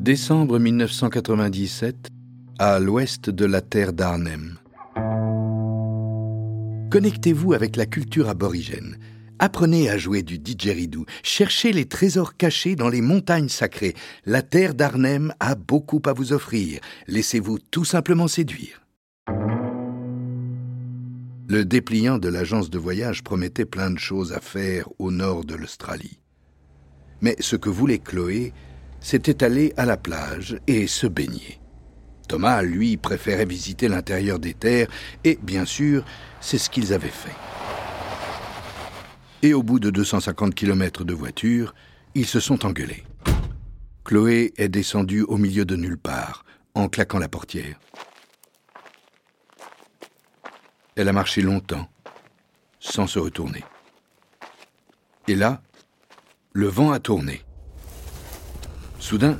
Décembre 1997, à l'ouest de la terre d'Arnhem. Connectez-vous avec la culture aborigène. Apprenez à jouer du didgeridoo. Cherchez les trésors cachés dans les montagnes sacrées. La terre d'Arnhem a beaucoup à vous offrir. Laissez-vous tout simplement séduire. Le dépliant de l'agence de voyage promettait plein de choses à faire au nord de l'Australie. Mais ce que voulait Chloé, c'était aller à la plage et se baigner. Thomas, lui, préférait visiter l'intérieur des terres, et bien sûr, c'est ce qu'ils avaient fait. Et au bout de 250 km de voiture, ils se sont engueulés. Chloé est descendue au milieu de nulle part, en claquant la portière. Elle a marché longtemps, sans se retourner. Et là, le vent a tourné. Soudain,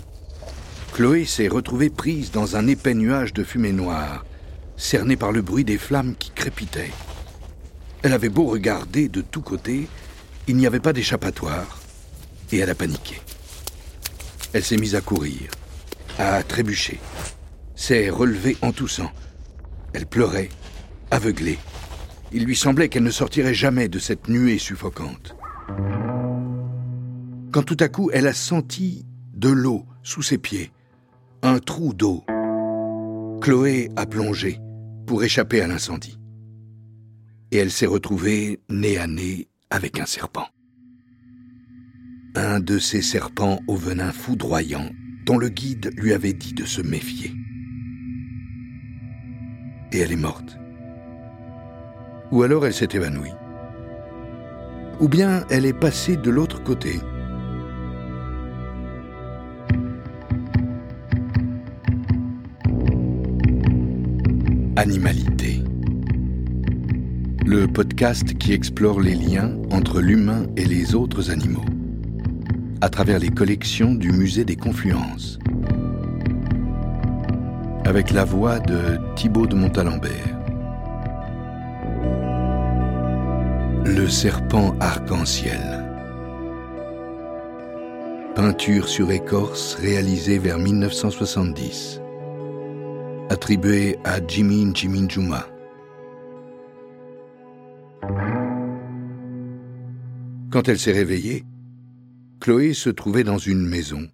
Chloé s'est retrouvée prise dans un épais nuage de fumée noire, cernée par le bruit des flammes qui crépitaient. Elle avait beau regarder de tous côtés, il n'y avait pas d'échappatoire, et elle a paniqué. Elle s'est mise à courir, à trébucher, s'est relevée en toussant. Elle pleurait, aveuglée. Il lui semblait qu'elle ne sortirait jamais de cette nuée suffocante. Quand tout à coup elle a senti de l'eau sous ses pieds, un trou d'eau. Chloé a plongé pour échapper à l'incendie. Et elle s'est retrouvée nez à nez avec un serpent. Un de ces serpents au venin foudroyant dont le guide lui avait dit de se méfier. Et elle est morte. Ou alors elle s'est évanouie. Ou bien elle est passée de l'autre côté Animalité. Le podcast qui explore les liens entre l'humain et les autres animaux, à travers les collections du Musée des Confluences. Avec la voix de Thibaut de Montalembert. Le serpent arc-en-ciel. Peinture sur écorce réalisée vers 1970 attribué à Jimin Juma. Quand elle s'est réveillée, Chloé se trouvait dans une maison,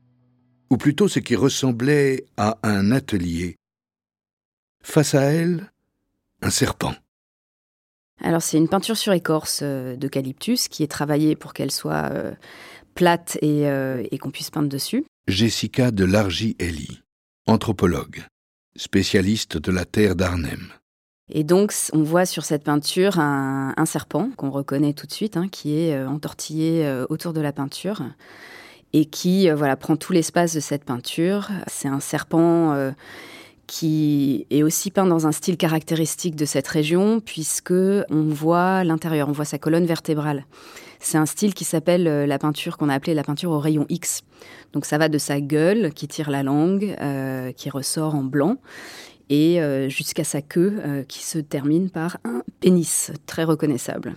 ou plutôt ce qui ressemblait à un atelier. Face à elle, un serpent. Alors c'est une peinture sur écorce euh, d'eucalyptus qui est travaillée pour qu'elle soit euh, plate et, euh, et qu'on puisse peindre dessus. Jessica de Largy-Ellie, anthropologue spécialiste de la terre d'Arnhem. Et donc, on voit sur cette peinture un, serpent qu'on reconnaît tout de suite, hein, qui est euh, entortillé euh, autour de la peinture et qui euh, voilà prend tout l'espace de cette peinture. C'est un serpent qui est aussi peint dans un style caractéristique de cette région, puisque on voit l'intérieur, on voit sa colonne vertébrale. C'est un style qui s'appelle la peinture qu'on a appelée la peinture au rayon X. Donc ça va de sa gueule qui tire la langue, euh, qui ressort en blanc, et euh, jusqu'à sa queue euh, qui se termine par un pénis très reconnaissable.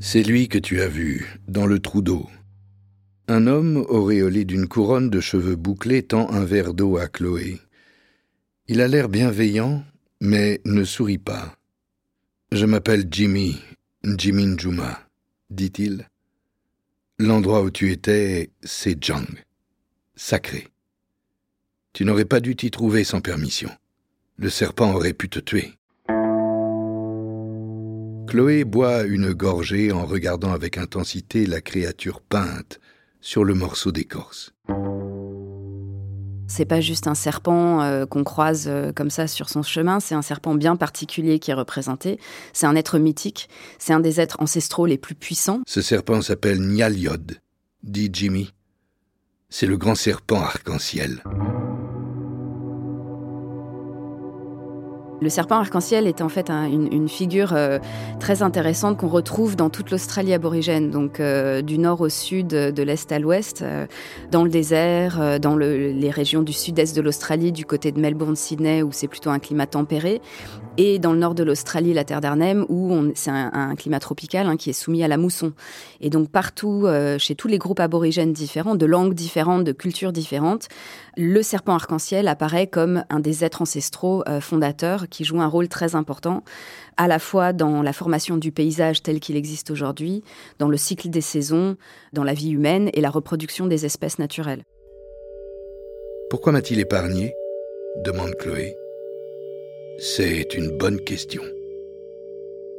C'est lui que tu as vu, dans le trou d'eau. Un homme auréolé d'une couronne de cheveux bouclés tend un verre d'eau à Chloé. Il a l'air bienveillant, mais ne sourit pas. Je m'appelle Jimmy, Jimin Juma, dit-il. L'endroit où tu étais, c'est Jang. Sacré. Tu n'aurais pas dû t'y trouver sans permission. Le serpent aurait pu te tuer. Chloé boit une gorgée en regardant avec intensité la créature peinte sur le morceau d'écorce. C'est pas juste un serpent euh, qu'on croise euh, comme ça sur son chemin, c'est un serpent bien particulier qui est représenté. C'est un être mythique, c'est un des êtres ancestraux les plus puissants. Ce serpent s'appelle Nyaliod, dit Jimmy. C'est le grand serpent arc-en-ciel. Le serpent arc-en-ciel est en fait une, figure euh, très intéressante qu'on retrouve dans toute l'Australie aborigène, donc euh, du nord au sud, de l'est à l'ouest, euh, dans le désert, dans les régions du sud-est de l'Australie, du côté de Melbourne, Sydney, où c'est plutôt un climat tempéré, et dans le nord de l'Australie, la terre d'Arnhem, où c'est un, climat tropical hein, qui est soumis à la mousson. Et donc partout, chez tous les groupes aborigènes différents, de langues différentes, de cultures différentes, le serpent arc-en-ciel apparaît comme un des êtres ancestraux fondateurs qui joue un rôle très important, à la fois dans la formation du paysage tel qu'il existe aujourd'hui, dans le cycle des saisons, dans la vie humaine et la reproduction des espèces naturelles. Pourquoi m'a-t-il épargné? demande Chloé. C'est une bonne question.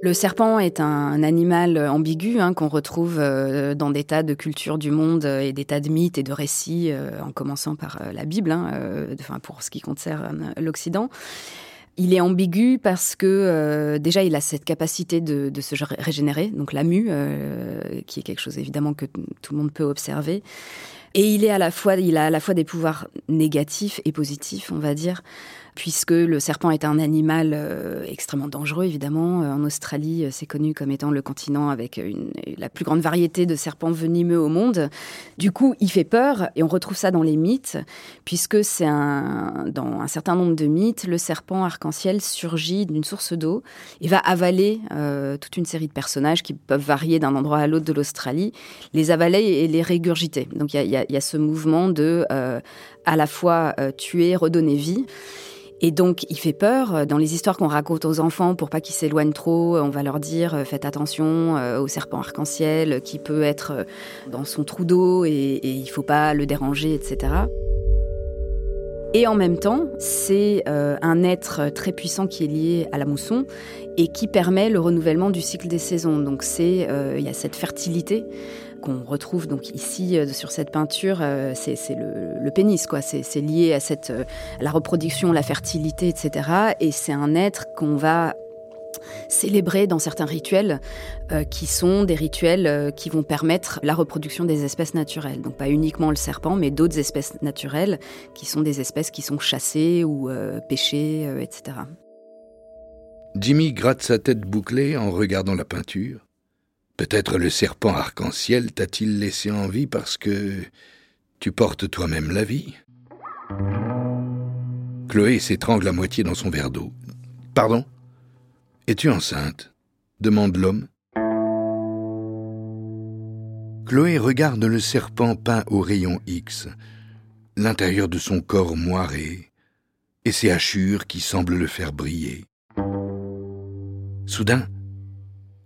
Le serpent est un animal ambigu hein, qu'on retrouve euh, dans des tas de cultures du monde et des tas de mythes et de récits, euh, en commençant par euh, la Bible, hein, pour ce qui concerne l'Occident. Il est ambigu parce que euh, déjà il a cette capacité de, se régénérer, donc la mue, euh, qui est quelque chose évidemment que tout le monde peut observer. Et il est à la fois, il a à la fois des pouvoirs négatifs et positifs, on va dire puisque le serpent est un animal euh, extrêmement dangereux, évidemment. Euh, en Australie, euh, c'est connu comme étant le continent avec la plus grande variété de serpents venimeux au monde. Du coup, il fait peur, et on retrouve ça dans les mythes, puisque c'est un, dans un certain nombre de mythes, le serpent arc-en-ciel surgit d'une source d'eau et va avaler toute une série de personnages qui peuvent varier d'un endroit à l'autre de l'Australie, les avaler et les régurgiter. Donc il y, y a, ce mouvement de à la fois tuer, redonner vie. Et donc, il fait peur. Dans les histoires qu'on raconte aux enfants, pour pas qu'ils s'éloignent trop, on va leur dire euh, faites attention euh, au serpent arc-en-ciel qui peut être euh, dans son trou d'eau et, il faut pas le déranger, etc. Et en même temps, c'est un être très puissant qui est lié à la mousson et qui permet le renouvellement du cycle des saisons. Donc c'est il y a cette fertilité qu'on retrouve donc ici euh, sur cette peinture, euh, c'est le, pénis, quoi. C'est lié à cette euh, la reproduction, la fertilité, etc. Et c'est un être qu'on va célébrer dans certains rituels qui sont des rituels qui vont permettre la reproduction des espèces naturelles. Donc pas uniquement le serpent, mais d'autres espèces naturelles qui sont des espèces qui sont chassées ou pêchées, etc. Jimmy gratte sa tête bouclée en regardant la peinture. Peut-être le serpent arc-en-ciel t'a-t-il laissé en vie parce que tu portes toi-même la vie. Chloé s'étrangle à moitié dans son verre d'eau. Pardon? Es-tu enceinte? demande l'homme. Chloé regarde le serpent peint au rayon X, l'intérieur de son corps moiré, et ses hachures qui semblent le faire briller. Soudain,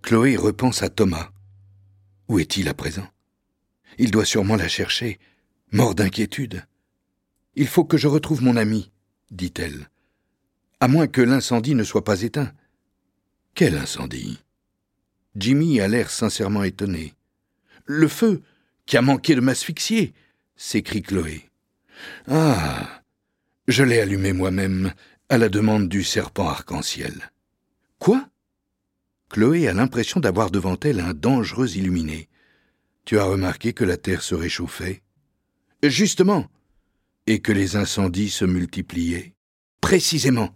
Chloé repense à Thomas. Où est-il à présent? Il doit sûrement la chercher, mort d'inquiétude. Il faut que je retrouve mon ami, dit-elle. À moins que l'incendie ne soit pas éteint. Quel incendie? Jimmy a l'air sincèrement étonné. Le feu, qui a manqué de m'asphyxier, s'écrie Chloé. Ah. Je l'ai allumé moi-même, à la demande du serpent arc-en-ciel. Quoi? Chloé a l'impression d'avoir devant elle un dangereux illuminé. Tu as remarqué que la terre se réchauffait? Justement. Et que les incendies se multipliaient? Précisément.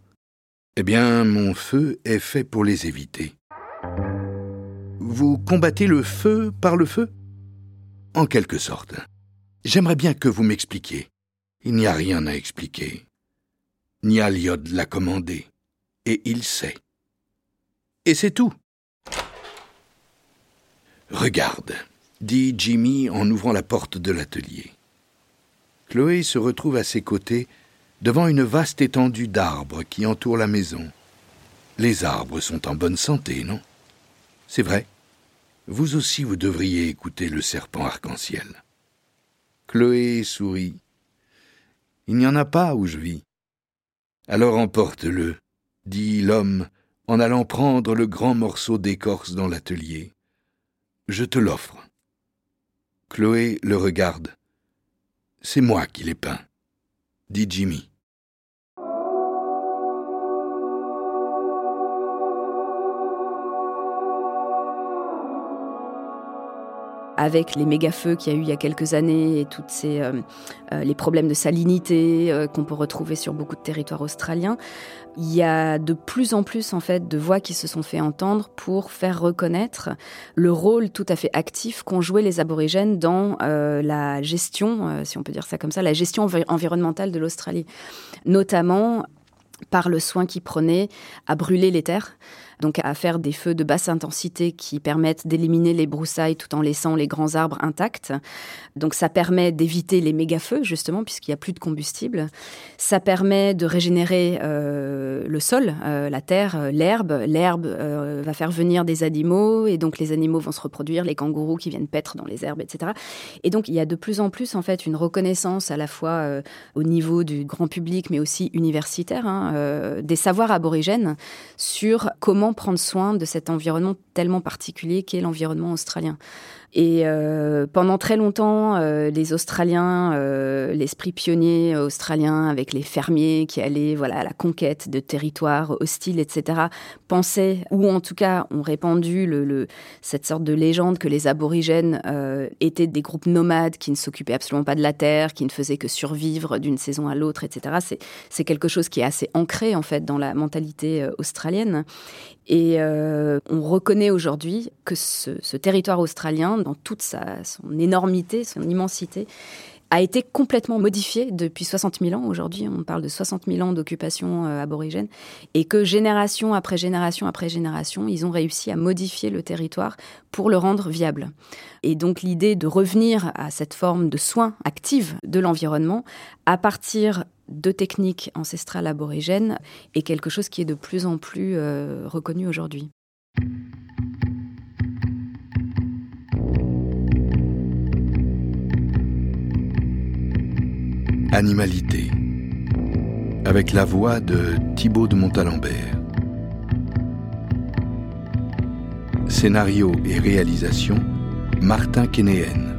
Eh bien, mon feu est fait pour les éviter. Vous combattez le feu par le feu? En quelque sorte. J'aimerais bien que vous m'expliquiez. Il n'y a rien à expliquer. Nialiod l'a commandé, et il sait. Et c'est tout. Regarde, dit Jimmy en ouvrant la porte de l'atelier. Chloé se retrouve à ses côtés devant une vaste étendue d'arbres qui entoure la maison. Les arbres sont en bonne santé, non? C'est vrai. Vous aussi, vous devriez écouter le serpent arc-en-ciel. Chloé sourit. Il n'y en a pas où je vis. Alors emporte-le, dit l'homme en allant prendre le grand morceau d'écorce dans l'atelier. Je te l'offre. Chloé le regarde. C'est moi qui l'ai peint, dit Jimmy. Avec les méga-feux qu'il y a eu il y a quelques années et toutes ces, les problèmes de salinité qu'on peut retrouver sur beaucoup de territoires australiens, il y a de plus en plus en fait de voix qui se sont fait entendre pour faire reconnaître le rôle tout à fait actif qu'ont joué les aborigènes dans la gestion, si on peut dire ça comme ça, la gestion environnementale de l'Australie, notamment par le soin qu'ils prenaient à brûler les terres donc à faire des feux de basse intensité qui permettent d'éliminer les broussailles tout en laissant les grands arbres intacts. Donc ça permet d'éviter les méga-feux, justement, puisqu'il n'y a plus de combustible. Ça permet de régénérer euh, le sol, euh, la terre, euh, l'herbe. L'herbe va faire venir des animaux, et donc les animaux vont se reproduire, les kangourous qui viennent paître dans les herbes, etc. Et donc il y a de plus en plus, en fait, une reconnaissance à la fois au niveau du grand public, mais aussi universitaire, hein, des savoirs aborigènes sur comment prendre soin de cet environnement tellement particulier qu'est l'environnement australien. Et euh, pendant très longtemps, euh, les Australiens, euh, l'esprit pionnier australien avec les fermiers qui allaient voilà, à la conquête de territoires hostiles, etc., pensaient, ou en tout cas ont répandu le, cette sorte de légende que les aborigènes étaient des groupes nomades qui ne s'occupaient absolument pas de la terre, qui ne faisaient que survivre d'une saison à l'autre, etc. C'est quelque chose qui est assez ancré en fait dans la mentalité australienne. Et on reconnaît aujourd'hui que ce, territoire australien dans toute sa, son énormité, son immensité, a été complètement modifié depuis 60 000 ans. Aujourd'hui, on parle de 60 000 ans d'occupation euh, aborigène et que génération après génération après génération, ils ont réussi à modifier le territoire pour le rendre viable. Et donc l'idée de revenir à cette forme de soins active de l'environnement à partir de techniques ancestrales aborigènes est quelque chose qui est de plus en plus euh, reconnu aujourd'hui. Animalité, avec la voix de Thibaut de Montalembert. Scénario et réalisation, Martin Kénéen.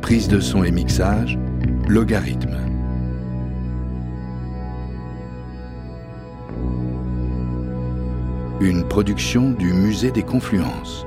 Prise de son et mixage, Logarithme. Une production du Musée des Confluences.